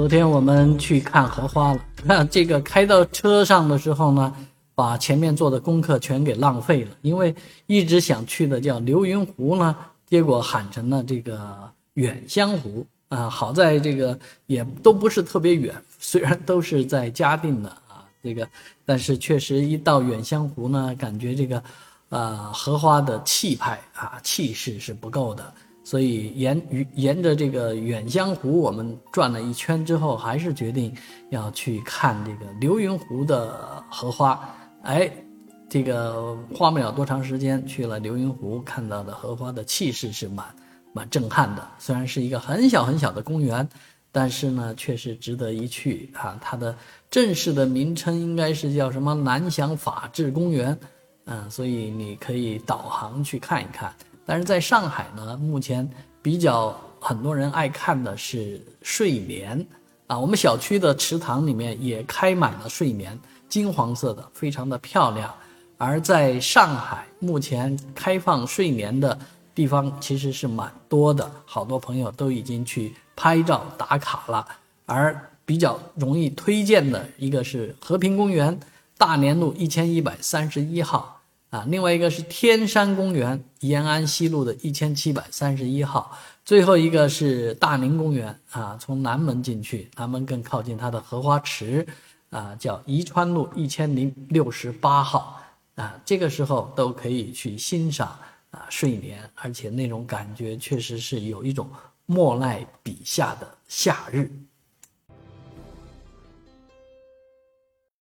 昨天我们去看荷花了，那这个开到车上的时候呢，把前面做的功课全给浪费了，因为一直想去的叫流云湖呢，结果喊成了这个远香湖啊。好在这个也都不是特别远，虽然都是在嘉定的啊，这个但是确实一到远香湖呢，感觉这个，呃，荷花的气派啊气势是不够的。所以沿沿着这个远香湖，我们转了一圈之后，还是决定要去看这个流云湖的荷花。哎，这个花不了多长时间，去了流云湖，看到的荷花的气势是蛮蛮震撼的。虽然是一个很小很小的公园，但是呢，确实值得一去啊。它的正式的名称应该是叫什么南翔法治公园，嗯，所以你可以导航去看一看。但是在上海呢，目前比较很多人爱看的是睡莲啊，我们小区的池塘里面也开满了睡莲，金黄色的，非常的漂亮。而在上海，目前开放睡莲的地方其实是蛮多的，好多朋友都已经去拍照打卡了。而比较容易推荐的一个是和平公园，大连路一千一百三十一号。啊，另外一个是天山公园，延安西路的一千七百三十一号，最后一个是大宁公园啊，从南门进去，南门更靠近它的荷花池，啊，叫宜川路一千零六十八号啊，这个时候都可以去欣赏啊睡莲，而且那种感觉确实是有一种莫奈笔下的夏日。